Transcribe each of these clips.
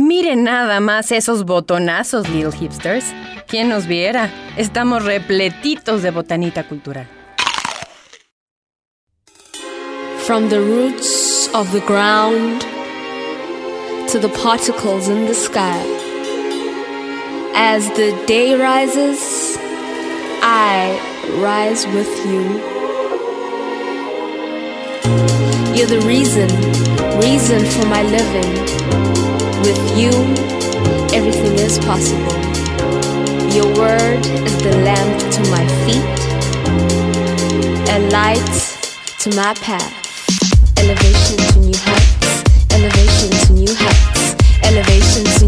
Miren nada más esos botonazos, little hipsters. ¿Quién nos viera? Estamos repletitos de botanita cultural. From the roots of the ground to the particles in the sky. As the day rises, I rise with you. You're the reason, reason for my living. With you, everything is possible. Your word is the lamp to my feet, a light to my path. Elevation to new heights, elevation to new heights, elevation to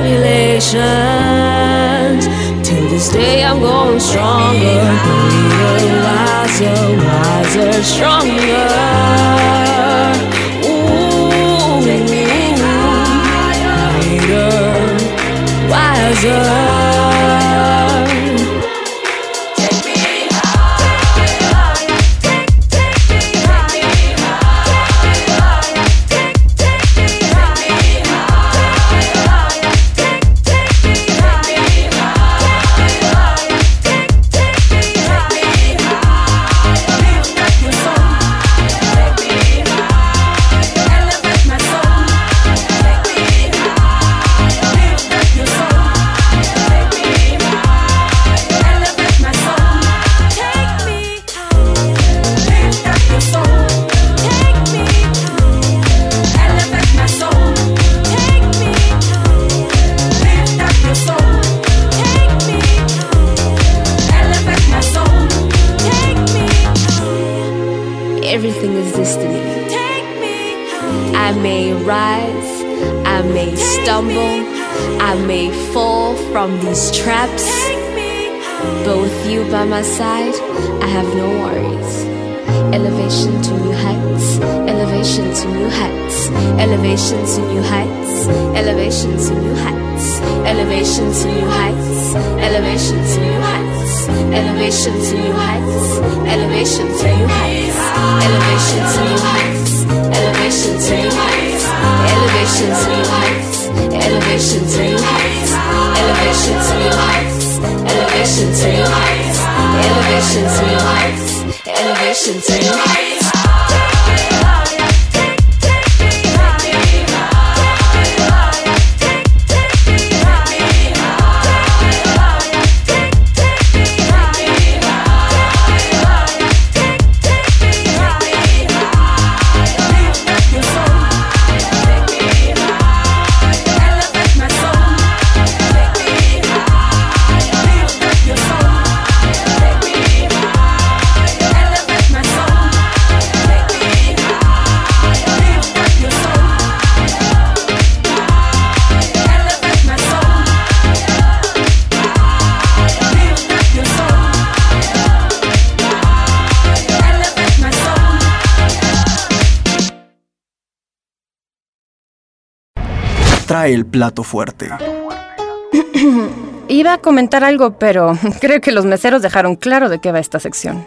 tribulations. Till this day, I'm going stronger, greater, wiser, wiser, stronger. Ooh, greater, wiser. By my side, I have no worries. Elevation to new heights, elevation to new heights, elevation to new heights, elevation to new heights, elevation to new heights, elevation to new heights, elevation to new heights, elevation to new heights, elevation to new heights, elevation to new heights, elevation to new heights, elevation to new heights, elevation to new heights, elevation to new heights, Innovation to your life. Innovation to your life. Trae el plato fuerte. Iba a comentar algo, pero creo que los meseros dejaron claro de qué va esta sección.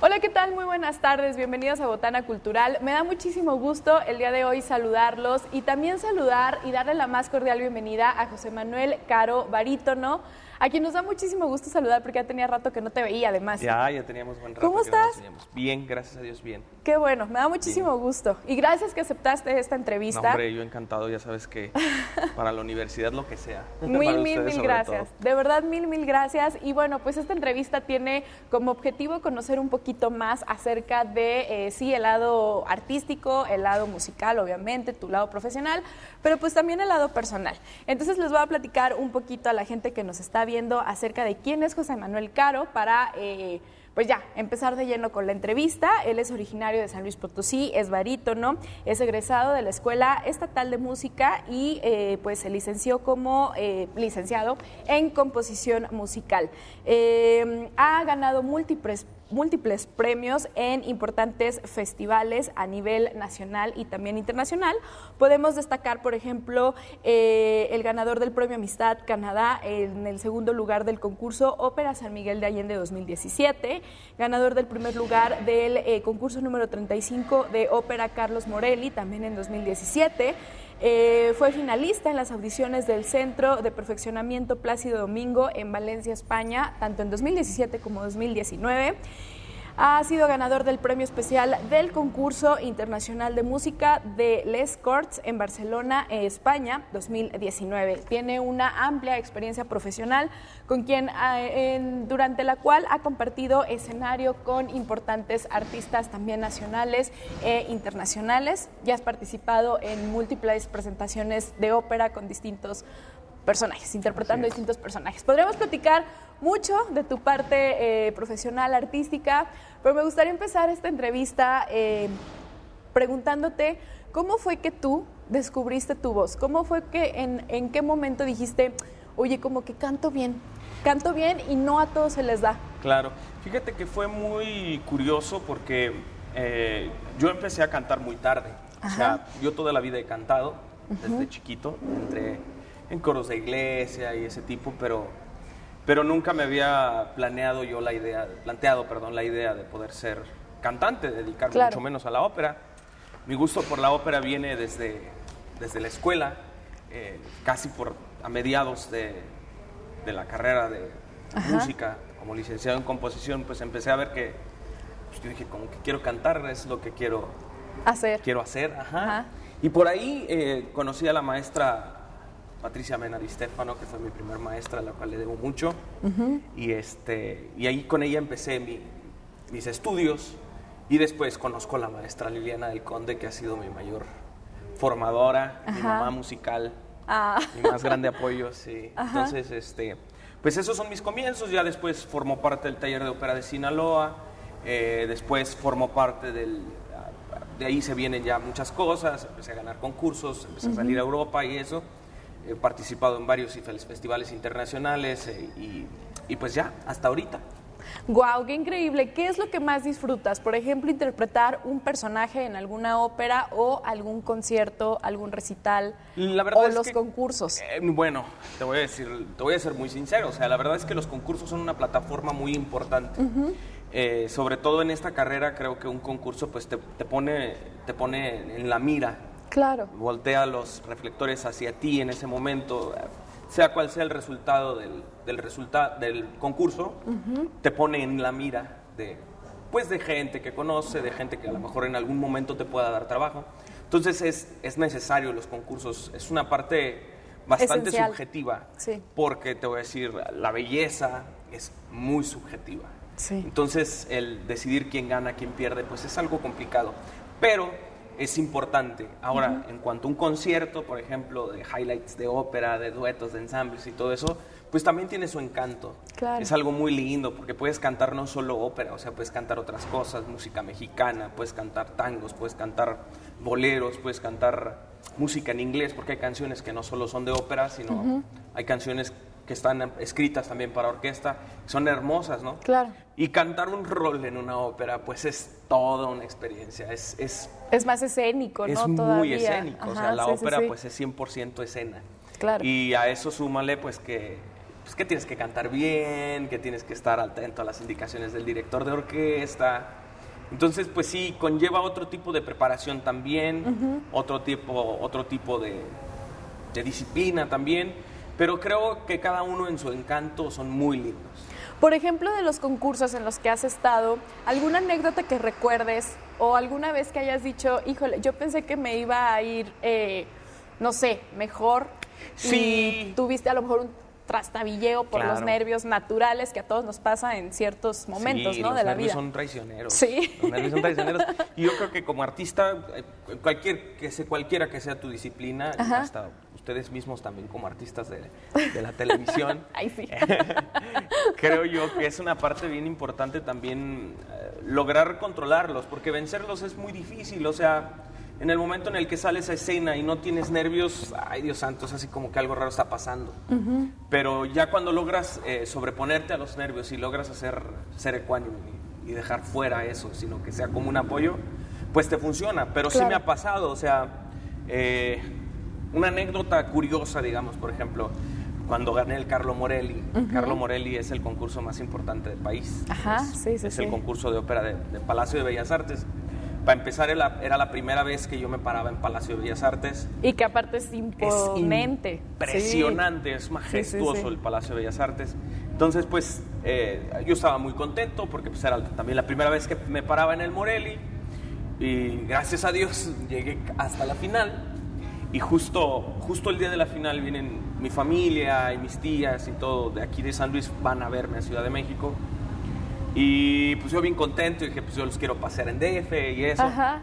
Hola, ¿qué tal? Muy buenas tardes, bienvenidos a Botana Cultural. Me da muchísimo gusto el día de hoy saludarlos y también saludar y darle la más cordial bienvenida a José Manuel Caro Barítono, a quien nos da muchísimo gusto saludar porque ya tenía rato que no te veía además. Ya, ya teníamos buen rato. ¿Cómo que no nos estás? Bien, gracias a Dios, bien. Qué bueno, me da muchísimo gusto. Y gracias que aceptaste esta No, entrevista. hombre, yo encantado, ya sabes que para la universidad lo que sea. Mil, mil, mil gracias. todo. De verdad, mil, mil gracias. Y bueno, pues esta entrevista tiene como objetivo conocer un poquito más acerca de, eh, sí, el lado artístico, el lado musical, obviamente, tu lado profesional, pero pues también el lado personal. Entonces les voy a platicar un poquito a la gente que nos está viendo acerca de quién es José Manuel Caro para... eh, pues ya, empezar de lleno con la entrevista. Él es originario de San Luis Potosí, es barítono, es egresado de la Escuela Estatal de Música y eh, pues se licenció como eh, licenciado en composición musical. Eh, ha ganado múltiples múltiples premios en importantes festivales a nivel nacional y también internacional. Podemos destacar, por ejemplo, eh, el ganador del Premio Amistad Canadá en el segundo lugar del concurso Ópera San Miguel de Allende 2017, ganador del primer lugar del eh, concurso número 35 de Ópera Carlos Morelli también en 2017. Eh, fue finalista en las audiciones del Centro de Perfeccionamiento Plácido Domingo en Valencia, España, tanto en 2017 como 2019. Ha sido ganador del premio especial del concurso internacional de música de Les Corts en Barcelona, España, 2019. Tiene una amplia experiencia profesional con quien en- durante la cual ha compartido escenario con importantes artistas también nacionales e internacionales. Ya has participado en múltiples presentaciones de ópera con distintos personajes, interpretando distintos personajes. Podríamos platicar mucho de tu parte eh, profesional, artística, pero me gustaría empezar esta entrevista eh, preguntándote cómo fue que tú descubriste tu voz, cómo fue que en, en qué momento dijiste, oye, como que canto bien, canto bien y no a todos se les da. Claro, fíjate que fue muy curioso porque eh, yo empecé a cantar muy tarde. O sea, yo toda la vida he cantado desde chiquito, entre en coros de iglesia y ese tipo, pero, pero nunca me había planeado yo la idea, planteado, perdón, la idea de poder ser cantante, dedicarme Claro. mucho menos a la ópera. Mi gusto por la ópera viene desde, desde la escuela, eh, casi por a mediados de, de la carrera de música, como licenciado en composición, pues empecé a ver que, pues yo dije, como que quiero cantar, es lo que quiero, Hacer. quiero hacer. Ajá. Ajá. Y por ahí eh, conocí a la maestra Patricia Mena Di Stefano, que fue mi primer maestra, a la cual le debo mucho. y, este, y ahí con ella empecé mi- mis estudios. Y después conozco a la maestra Liliana del Conde, que ha sido mi mayor formadora, mi mamá musical, Ah. mi más grande apoyo, sí. Entonces, este, pues esos son mis comienzos. Ya después formó parte del taller de ópera de Sinaloa. eh, después formó parte del. De ahí se vienen ya muchas cosas. Empecé a ganar concursos, empecé a salir a Europa y eso. He participado en varios festivales internacionales eh, y, y pues ya, hasta ahorita. Guau, qué increíble. ¿Qué es lo que más disfrutas? Por ejemplo, interpretar un personaje en alguna ópera o algún concierto, algún recital La verdad o es los que- concursos. Eh, bueno, te voy a decir, te voy a ser muy sincero. O sea, la verdad es que los concursos son una plataforma muy importante. Eh, sobre todo en esta carrera, creo que un concurso, pues, te, te pone, te pone en la mira. Claro. Voltea los reflectores hacia ti en ese momento. Sea cual sea el resultado del, del, resulta- del concurso, te pone en la mira de, pues, de gente que conoce, de gente que a lo mejor en algún momento te pueda dar trabajo. Entonces es, es necesario los concursos. Es una parte bastante Esencial. subjetiva. Sí. Porque te voy a decir, la belleza es muy subjetiva. Sí. Entonces, el decidir quién gana, quién pierde, pues es algo complicado. Pero es importante. Ahora, en cuanto a un concierto, por ejemplo, de highlights de ópera, de duetos, de ensambles y todo eso, pues también tiene su encanto. Claro. Es algo muy lindo porque puedes cantar no solo ópera, o sea, puedes cantar otras cosas, música mexicana, puedes cantar tangos, puedes cantar boleros, puedes cantar música en inglés, porque hay canciones que no solo son de ópera, sino hay canciones que están escritas también para orquesta, que son hermosas, ¿no? Claro. Y cantar un rol en una ópera, pues es toda una experiencia, es, es, Es más escénico, es ¿no? muy Todavía. escénico, o sea, Ajá, la sí, sí, ópera sí. pues es 100% escena. Claro. Y a eso súmale pues que, pues que tienes que cantar bien, que tienes que estar atento a las indicaciones del director de orquesta. Entonces, pues sí, conlleva otro tipo de preparación también, otro tipo, otro tipo de, de disciplina también, pero creo que cada uno en su encanto son muy lindos. Por ejemplo, de los concursos en los que has estado, ¿alguna anécdota que recuerdes o alguna vez que hayas dicho, híjole, yo pensé que me iba a ir, eh, no sé, mejor? Sí. Y tuviste a lo mejor un trastabilleo por los nervios naturales que a todos nos pasa en ciertos momentos, Sí, ¿no? los De la nervios vida. son traicioneros. Sí. Los nervios son traicioneros. Y yo creo que como artista, eh, cualquier que sea, cualquiera que sea tu disciplina, Ajá. hasta ustedes mismos también como artistas de, de la televisión, Ay, sí. creo yo que es una parte bien importante también eh, lograr controlarlos, porque vencerlos es muy difícil. O sea, en el momento en el que sales a escena y no tienes nervios, ay Dios santo, es así como que algo raro está pasando. Pero ya cuando logras eh, sobreponerte a los nervios y logras hacer ser ecuánime y, dejar fuera eso, sino que sea como un apoyo, pues te funciona. Pero sí Claro. me ha pasado, o sea, eh, una anécdota curiosa, digamos, por ejemplo, cuando gané el Carlo Morelli. Carlo Morelli es el concurso más importante del país. Ajá, es, sí, sí, Es sí. el concurso de ópera de- del Palacio de Bellas Artes. Para empezar, era, la primera vez que yo me paraba en Palacio de Bellas Artes. Y que aparte es Es imponente. impresionante, es majestuoso el Palacio de Bellas Artes. Entonces, pues, eh, yo estaba muy contento porque pues, era también la primera vez que me paraba en el Morelli. Y gracias a Dios llegué hasta la final. Y justo, justo el día de la final vienen mi familia y mis tías y todo de aquí de San Luis van a verme a Ciudad de México. Y pues yo bien contento y dije, pues yo los quiero pasear en DF y eso. Ajá.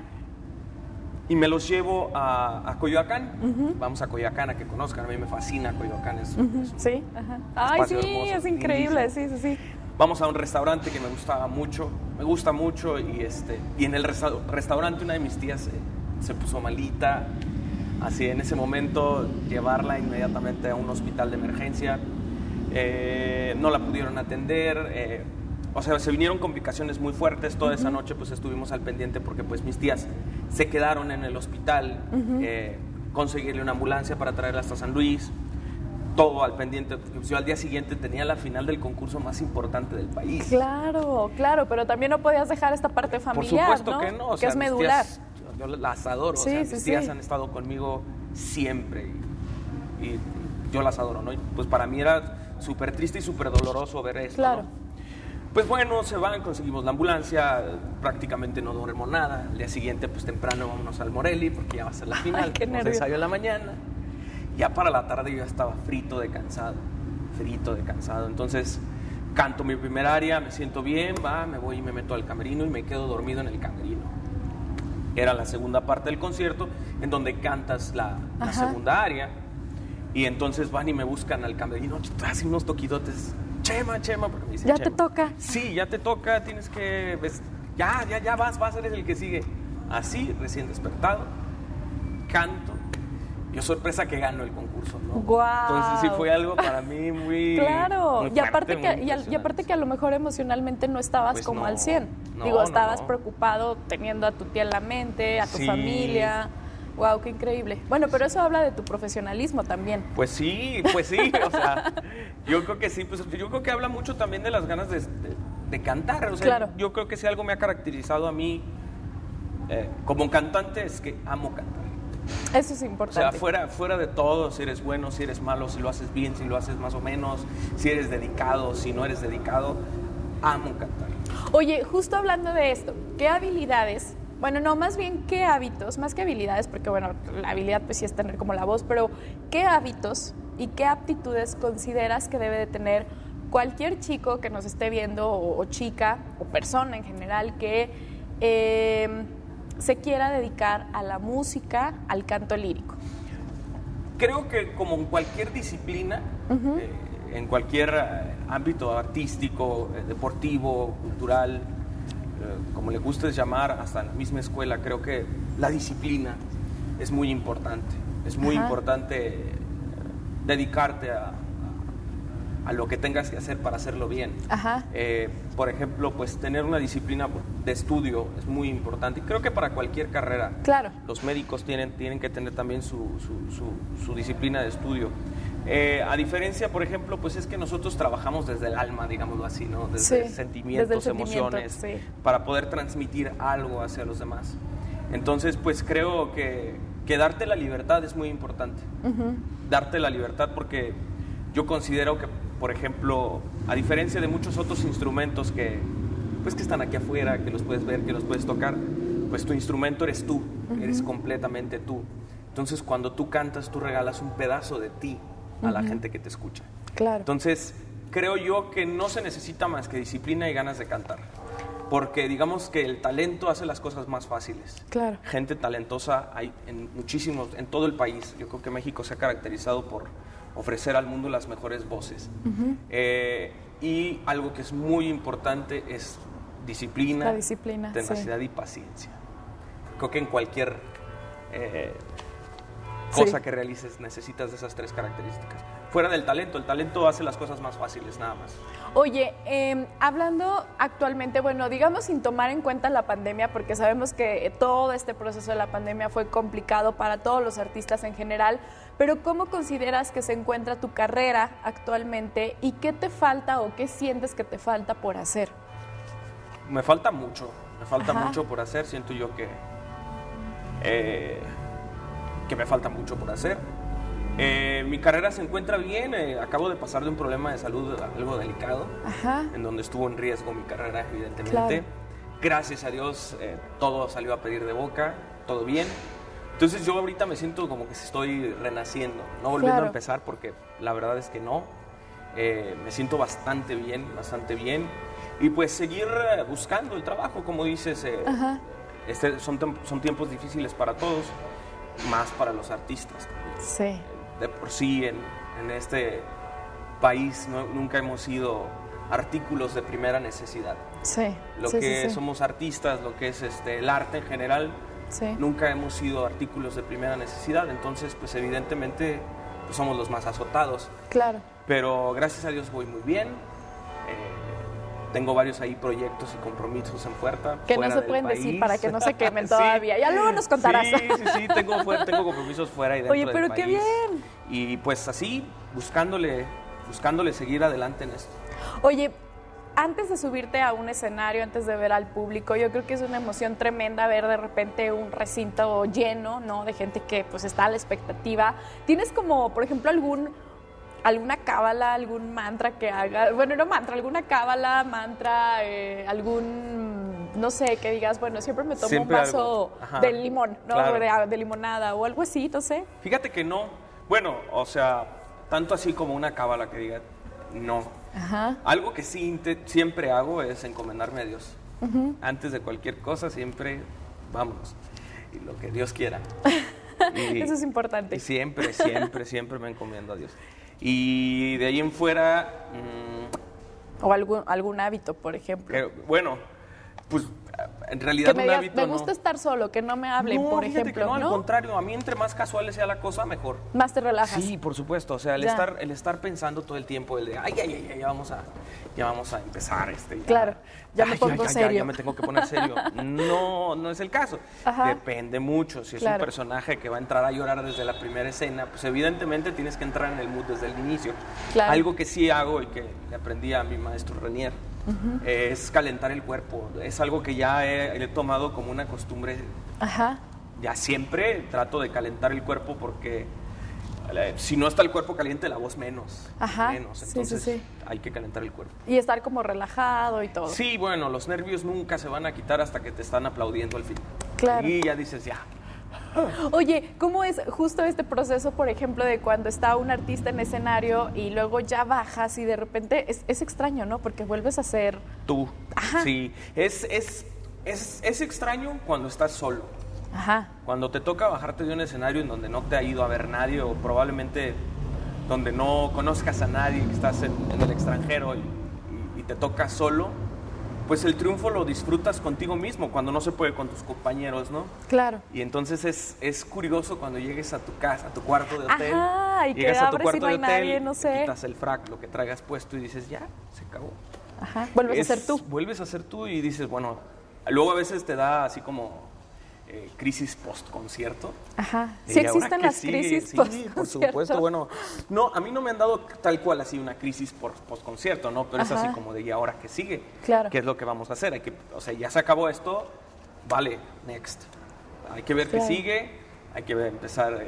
Y me los llevo a, a Coyoacán. Vamos a Coyoacán a que conozcan. A mí me fascina Coyoacán. Es, Sí, ajá. Ay, sí, hermoso, es increíble, sí, sí, sí. Vamos a un restaurante que me gustaba mucho. Me gusta mucho. Y, este, y en el resta- restaurante una de mis tías se, se puso malita. Así en ese momento llevarla inmediatamente a un hospital de emergencia. Eh, no la pudieron atender. eh, o sea, se vinieron complicaciones muy fuertes. Toda esa noche pues estuvimos al pendiente porque pues mis tías se quedaron en el hospital. eh, conseguirle una ambulancia para traerla hasta San Luis. Todo al pendiente. porque Yo al día siguiente tenía la final del concurso más importante del país. Claro, claro, pero también no podías dejar esta parte Por familiar, supuesto ¿no? que no. o que es medular. tías, yo las adoro. Sí, o sea, sí, mis tías sí. han estado conmigo siempre. Y, y yo las adoro, ¿no? Y, pues para mí era súper triste y súper doloroso ver esto. Claro. ¿no? Pues bueno, se van, conseguimos la ambulancia, prácticamente no duermo nada. El día siguiente, pues temprano, vámonos al Morelli, porque ya va a ser la final. qué tenemos nervio. ensayo en la mañana. Ya para la tarde yo ya estaba frito de cansado, frito de cansado. Entonces canto mi primer área, me siento bien, va, me voy y me meto al camerino y me quedo dormido en el camerino. Era la segunda parte del concierto en donde cantas la, segunda área. Y entonces van y me buscan al camerino, hacen unos toquidotes. Chema, Chema, porque me dicen Ya te Chema. toca. Sí, ya te toca, tienes que. ves, ya, ya, ya vas, vas, eres el que sigue. Así, recién despertado, canto. Yo sorpresa que gano el concurso, ¿no? Guau. Entonces sí fue algo para mí muy. Claro, muy y, aparte muy que, y, aparte que a lo mejor emocionalmente no estabas Pues como no, al 100. no, Digo, estabas no. preocupado teniendo a tu tía en la mente, a tu Sí. familia. Wow, qué increíble. Bueno, pero eso habla de tu profesionalismo también. Pues sí, pues sí, o sea, yo creo que sí, pues yo creo que habla mucho también de las ganas de, de- de cantar, o sea, Claro. yo creo que si algo me ha caracterizado a mí eh, como cantante es que amo cantar. Eso es O sea, importante. fuera, fuera de todo, si eres bueno, si eres malo, si lo haces bien, si lo haces más o menos, si eres dedicado, si no eres dedicado, amo cantar. Oye, justo hablando de esto, ¿qué habilidades? Bueno, no, más bien qué hábitos, más que habilidades, porque bueno, la habilidad pues sí es tener como la voz, pero ¿qué hábitos y qué aptitudes consideras que debe de tener cualquier chico que nos esté viendo o, o chica o persona en general que eh, se quiera dedicar a la música, al canto lírico? Creo que como en cualquier disciplina, eh, en cualquier eh, ámbito artístico, eh, deportivo, cultural, eh, como le guste llamar, hasta en la misma escuela, creo que la disciplina es muy importante. Es muy Ajá. importante dedicarte a, a lo que tengas que hacer para hacerlo bien. Ajá. Eh, por ejemplo, pues tener una disciplina de estudio es muy importante. Y creo que para cualquier carrera. Claro. Los médicos tienen, tienen que tener también su, su- su- su disciplina de estudio. Eh, a diferencia, por ejemplo, pues es que nosotros trabajamos desde el alma, digámoslo así, ¿no? Desde Sí, sentimientos, desde sentimiento, emociones, sí. para poder transmitir algo hacia los demás. Entonces, pues creo que, que darte la libertad es muy importante. Darte la libertad porque yo considero que, por ejemplo, a diferencia de muchos otros instrumentos que, pues, que están aquí afuera, que los puedes ver, que los puedes tocar, pues tu instrumento eres tú, eres completamente tú. Entonces, cuando tú cantas, tú regalas un pedazo de ti a la gente que te escucha. Claro. Entonces, creo yo que no se necesita más que disciplina y ganas de cantar. Porque digamos que el talento hace las cosas más fáciles. Claro. Gente talentosa hay en muchísimos, en todo el país. Yo creo que México se ha caracterizado por ofrecer al mundo las mejores voces. Eh, y algo que es muy importante es disciplina, La disciplina, tenacidad y paciencia. Creo que en cualquier eh, cosa Sí. que realices necesitas de esas tres características. Fuera del talento, el talento hace las cosas más fáciles, nada más. Oye, eh, hablando actualmente, bueno, digamos sin tomar en cuenta la pandemia, porque sabemos que todo este proceso de la pandemia fue complicado para todos los artistas en general, pero ¿cómo consideras que se encuentra tu carrera actualmente y qué te falta o qué sientes que te falta por hacer? Me falta mucho, me falta Ajá. mucho por hacer, siento yo que, eh, que me falta mucho por hacer. Eh, mi carrera se encuentra bien, eh, acabo de pasar de un problema de salud algo delicado, Ajá. en donde estuvo en riesgo mi carrera, evidentemente. Claro. Gracias a Dios, eh, todo salió a pedir de boca, todo bien. Entonces yo ahorita me siento como que estoy renaciendo, no volviendo Claro. a empezar porque la verdad es que no. Eh, me siento bastante bien, bastante bien. Y pues seguir eh, buscando el trabajo, como dices. eh, este, son, son tiempos difíciles para todos, más para los artistas. Sí. De por sí en, en este país no- nunca hemos sido artículos de primera necesidad. Sí. Lo sí, que sí, somos artistas, lo que es este, el arte en general, nunca hemos sido artículos de primera necesidad. Entonces, pues evidentemente pues, somos los más azotados. Claro. Pero gracias a Dios voy muy bien. Tengo varios ahí proyectos y compromisos en puerta. Que no se pueden decir para que no se quemen Sí. todavía. Ya luego nos contarás. Sí, sí, sí, tengo, fuera- tengo compromisos fuera y dentro Oye, del pero qué país. bien. Y pues así, buscándole, buscándole seguir adelante en esto. Oye, antes de subirte a un escenario, antes de ver al público, yo creo que es una emoción tremenda ver de repente un recinto lleno, ¿no? De gente que pues está a la expectativa. ¿Tienes como, por ejemplo, algún alguna cábala, algún mantra que haga, bueno, no mantra, alguna cábala, mantra, eh, algún, no sé, que digas, bueno, siempre me tomo Siempre un vaso de limón, ¿no? Claro. De, de limonada o algo así, no sé. Fíjate que no. Bueno, o sea, tanto así como una cábala que diga, no. Ajá. Algo que sí siempre hago es encomendarme a Dios. Antes de cualquier cosa, siempre vámonos. Y lo que Dios quiera. Y- Eso es importante. Y siempre, siempre, siempre me encomiendo a Dios. Y de ahí en fuera, mm, O algún, algún hábito, por ejemplo. bueno, pues en realidad Que me un digas, hábito me no. gusta estar solo, que no me hablen, No, por ejemplo, no, ¿no? al contrario, a mí entre más casual sea la cosa, mejor. Más te relajas. Sí, por supuesto. O sea, el Ya. estar, el estar pensando todo el tiempo, el de, ay, ay, ay, ay, ya vamos a, ya vamos a empezar este. ya- Claro, ya me Ay, pongo ya, serio. Ya, me tengo que poner serio. No, no es el caso. Ajá. Depende mucho. Si es Claro. un personaje que va a entrar a llorar desde la primera escena, pues evidentemente tienes que entrar en el mood desde el inicio. Claro. Algo que sí hago y que le aprendí a mi maestro Renier es calentar el cuerpo. Es algo que ya he, he tomado como una costumbre Ajá. ya siempre trato de calentar el cuerpo porque eh, si no está el cuerpo caliente, la voz menos. Ajá, Menos. sí, sí, Entonces sí. hay que calentar el cuerpo. Y estar como relajado y todo. Sí, bueno, los nervios nunca se van a quitar hasta que te están aplaudiendo al fin. Claro. Y ya dices, ya. Oye, ¿cómo es justo este proceso, por ejemplo, de cuando está un artista en escenario y luego ya bajas y de repente es, es extraño, ¿no? Porque vuelves a ser... Tú. Ajá. Sí. Es, es, es, es extraño cuando estás solo. Ajá. Cuando te toca bajarte de un escenario en donde no te ha ido a ver nadie o probablemente donde no conozcas a nadie, que estás en, en el extranjero y, y- y te toca solo, pues el triunfo lo disfrutas contigo mismo cuando no se puede con tus compañeros, ¿no? Claro. Y entonces es, es curioso cuando llegues a tu casa, a tu cuarto de hotel. Ajá, y que llegas a tu cuarto no de hotel, nadie, no sé. quitas el frac, lo que traigas puesto y dices, ya, se acabó. Ajá. Vuelves Es- a ser tú. Vuelves a ser tú y dices, bueno, luego a veces te da así como eh, crisis post-concierto. Ajá. Sí ¿y ahora existen las sigue? crisis Sí, post por supuesto. Bueno, no, a mí no me han dado tal cual así una crisis post-concierto, ¿no? Pero es Ajá. así como de, ¿y ahora qué sigue? Claro. ¿Qué es lo que vamos a hacer? Hay que, o sea, ya se acabó esto, vale, next. Hay que ver Claro. qué sigue, hay que empezar eh,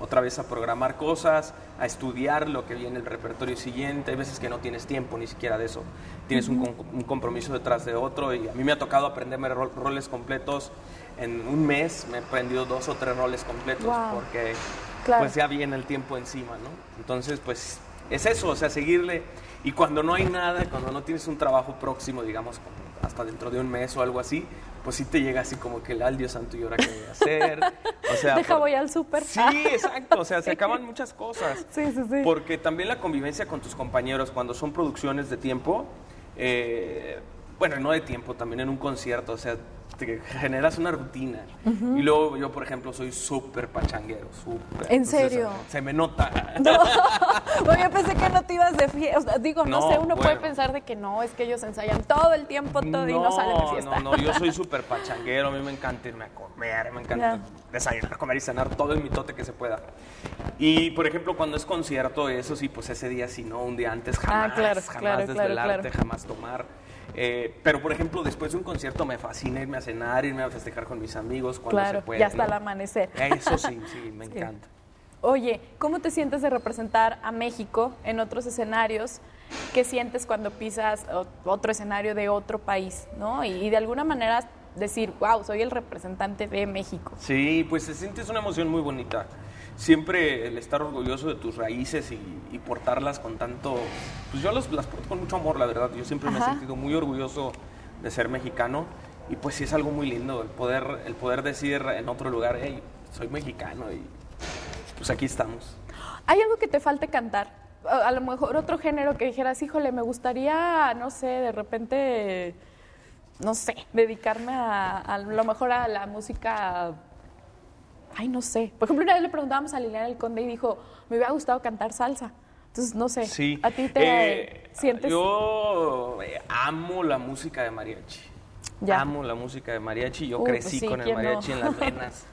otra vez a programar cosas, a estudiar lo que viene el repertorio siguiente. Hay veces que no tienes tiempo ni siquiera de eso. Tienes un, compromiso detrás de otro y a mí me ha tocado aprenderme roles completos. En un mes me he aprendido dos o tres roles completos porque pues ya viene el tiempo encima, ¿no? Entonces, pues es eso, o sea, seguirle. Y cuando no hay nada, cuando no tienes un trabajo próximo, digamos, hasta dentro de un mes o algo así, pues sí te llega así como que el al Dios santo y ahora qué voy a hacer. O sea, Deja voy al súper. Sí, exacto, o sea, se acaban muchas cosas. Sí, sí, sí. Porque también la convivencia con tus compañeros cuando son producciones de tiempo, eh, bueno, no de tiempo, también en un concierto, o sea, te generas una rutina. Y luego yo, por ejemplo, soy súper pachanguero, súper. ¿En serio? Se, me nota. No, yo pensé que no te ibas de fiesta. Digo, no, sé, uno puede pensar de que no, es que ellos ensayan todo el tiempo todo y no salen de fiesta. No, no, yo soy súper pachanguero, a mí me encanta irme a comer, me encanta desayunar, comer y cenar todo el mitote que se pueda. Y, por ejemplo, cuando es concierto, eso sí, pues ese día, si no, un día antes, jamás, ah, claro, jamás claro, desvelarte, jamás tomar. Eh, pero, por ejemplo, después de un concierto me fascina irme a cenar, irme a festejar con mis amigos cuando se puede. Y hasta el amanecer. Eso sí, sí, me encanta. Oye, ¿cómo te sientes de representar a México en otros escenarios? ¿Qué sientes cuando pisas otro escenario de otro país? ¿no? Y, de alguna manera decir, wow, soy el representante de México. Sí, pues se siente una emoción muy bonita siempre el estar orgulloso de tus raíces y, portarlas con tanto, pues yo las porto con mucho amor, la verdad. Yo siempre me he sentido muy orgulloso de ser mexicano y pues sí es algo muy lindo el poder, el poder decir en otro lugar, hey, soy mexicano y pues aquí estamos. ¿Hay algo que te falte cantar? A, lo mejor otro género que dijeras, híjole, me gustaría, no sé, de repente, no sé, dedicarme a, a lo mejor a la música ay, no sé. Por ejemplo, una vez le preguntábamos a Liliana el Conde y dijo, me hubiera gustado cantar salsa. Entonces, no sé. Sí. ¿A ti te eh, sientes? Yo eh, amo la música de mariachi. Ya. Amo la música de mariachi. Yo pues crecí con el mariachi en las venas.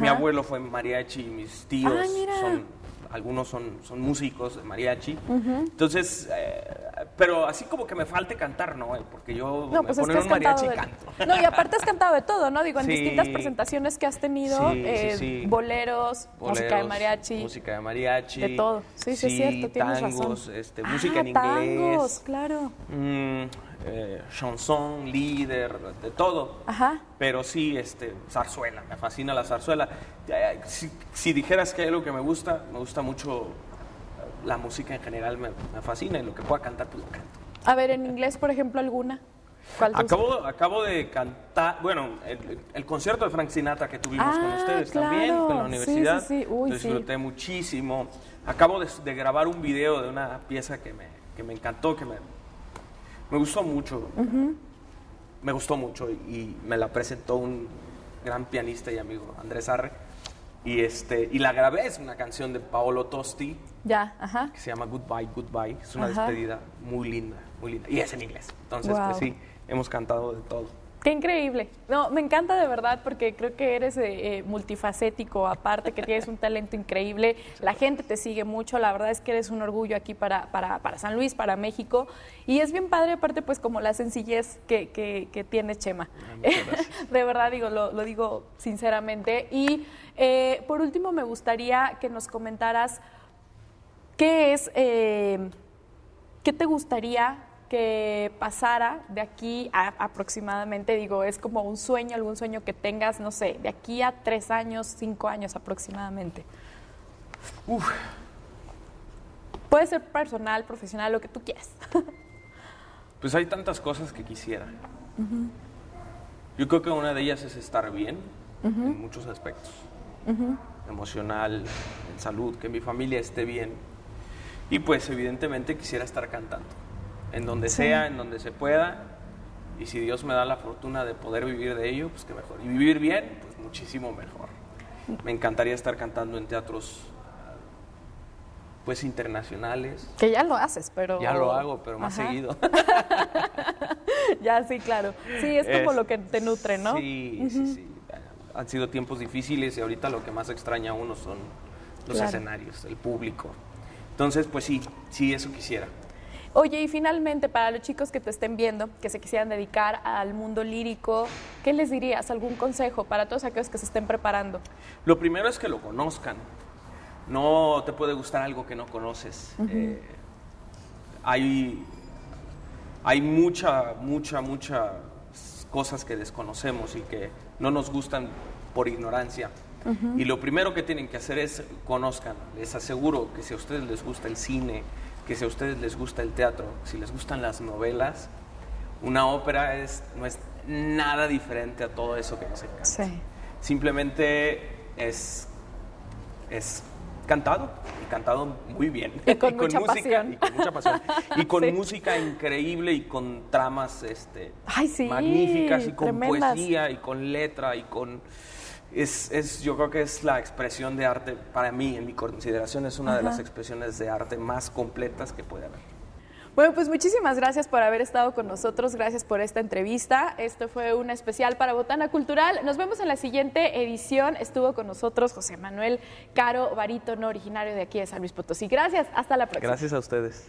Mi abuelo fue mariachi, mis tíos son algunos son, son músicos de mariachi. Entonces, eh, pero así como que me falte cantar, ¿no? Porque yo no, pues un mariachi y canto. No, y aparte has cantado de todo, ¿no? Digo, en distintas presentaciones que has tenido, eh, boleros, música de mariachi. Música de mariachi. De todo. Sí, sí, es cierto, tienes tangos, razón. Este, música en ah, inglés. Tangos, claro. Mm, eh, chanson, líder, de todo. Ajá. Pero sí, este, zarzuela, me fascina la zarzuela. Si, dijeras que hay algo que me gusta, me gusta mucho la música en general, me, fascina y lo que pueda cantar, pues lo canto. A ver, en inglés, por ejemplo, alguna. acabo, acabo de cantar, bueno, el, concierto de Frank Sinatra que tuvimos con ah, ustedes también, con la universidad. Sí, disfruté muchísimo. Acabo de, grabar un video de una pieza que me, que me encantó, que me, me gustó mucho. Me gustó mucho y, me la presentó un gran pianista y amigo, Andrés Arre. Y, este, y la grabé, es una canción de Paolo Tosti. Ya, ajá. Que se llama Goodbye, Goodbye. Es una despedida muy linda, muy linda. Y es en inglés. Entonces, pues sí, hemos cantado de todo. Qué increíble. No, me encanta de verdad porque creo que eres eh, eh, multifacético, aparte que tienes un talento increíble. La gente te sigue mucho. La verdad es que eres un orgullo aquí para, para, para San Luis, para México. Y es bien padre, aparte, pues como la sencillez que, que, tiene Chema. Ah, de verdad, digo, lo, lo digo sinceramente. Y eh, por último, me gustaría que nos comentaras qué es, qué te gustaría que pasara de aquí a aproximadamente, digo, es como un sueño, algún sueño que tengas, no sé, de aquí a tres años, cinco años aproximadamente? Uf. Puede ser personal, profesional, lo que tú quieras. pues hay tantas cosas que quisiera. Yo creo que una de ellas es estar bien en muchos aspectos. Emocional, en salud, que mi familia esté bien. Y pues evidentemente quisiera estar cantando en donde sea, en donde se pueda. Y si Dios me da la fortuna de poder vivir de ello, pues que mejor. Y vivir bien, pues muchísimo mejor. Me encantaría estar cantando en teatros pues internacionales. Que ya lo haces, pero... Ya lo hago, pero más seguido. ya, sí, claro. Sí, es como lo que te nutre, ¿no? Sí, sí, sí. Han sido tiempos difíciles y ahorita lo que más extraña a uno son los escenarios, el público. Entonces, pues sí, sí, eso quisiera. Oye, y finalmente, para los chicos que te estén viendo, que se quisieran dedicar al mundo lírico, ¿qué les dirías? ¿Algún consejo para todos aquellos que se estén preparando? Lo primero es que lo conozcan. No te puede gustar algo que no conoces. Eh, hay, hay mucha, mucha, mucha cosas que desconocemos y que no nos gustan por ignorancia. Y lo primero que tienen que hacer es conozcan. Les aseguro que si a ustedes les gusta el cine, que si a ustedes les gusta el teatro, si les gustan las novelas, una ópera es, no es nada diferente a todo eso que nos encanta. Simplemente es, es cantado y cantado muy bien. Y con, mucha música pasión. y con mucha pasión. Y con música increíble y con tramas este magníficas y con poesía y con letra y con es, es, yo creo que es la expresión de arte para mí en mi consideración es una de las expresiones de arte más completas que puede haber bueno, pues muchísimas gracias por haber estado con nosotros, gracias por esta entrevista. Esto fue una especial para Botana Cultural. Nos vemos en la siguiente edición. Estuvo con nosotros José Manuel Caro Barítono, originario de aquí de San Luis Potosí. Gracias, hasta la próxima. Gracias a ustedes.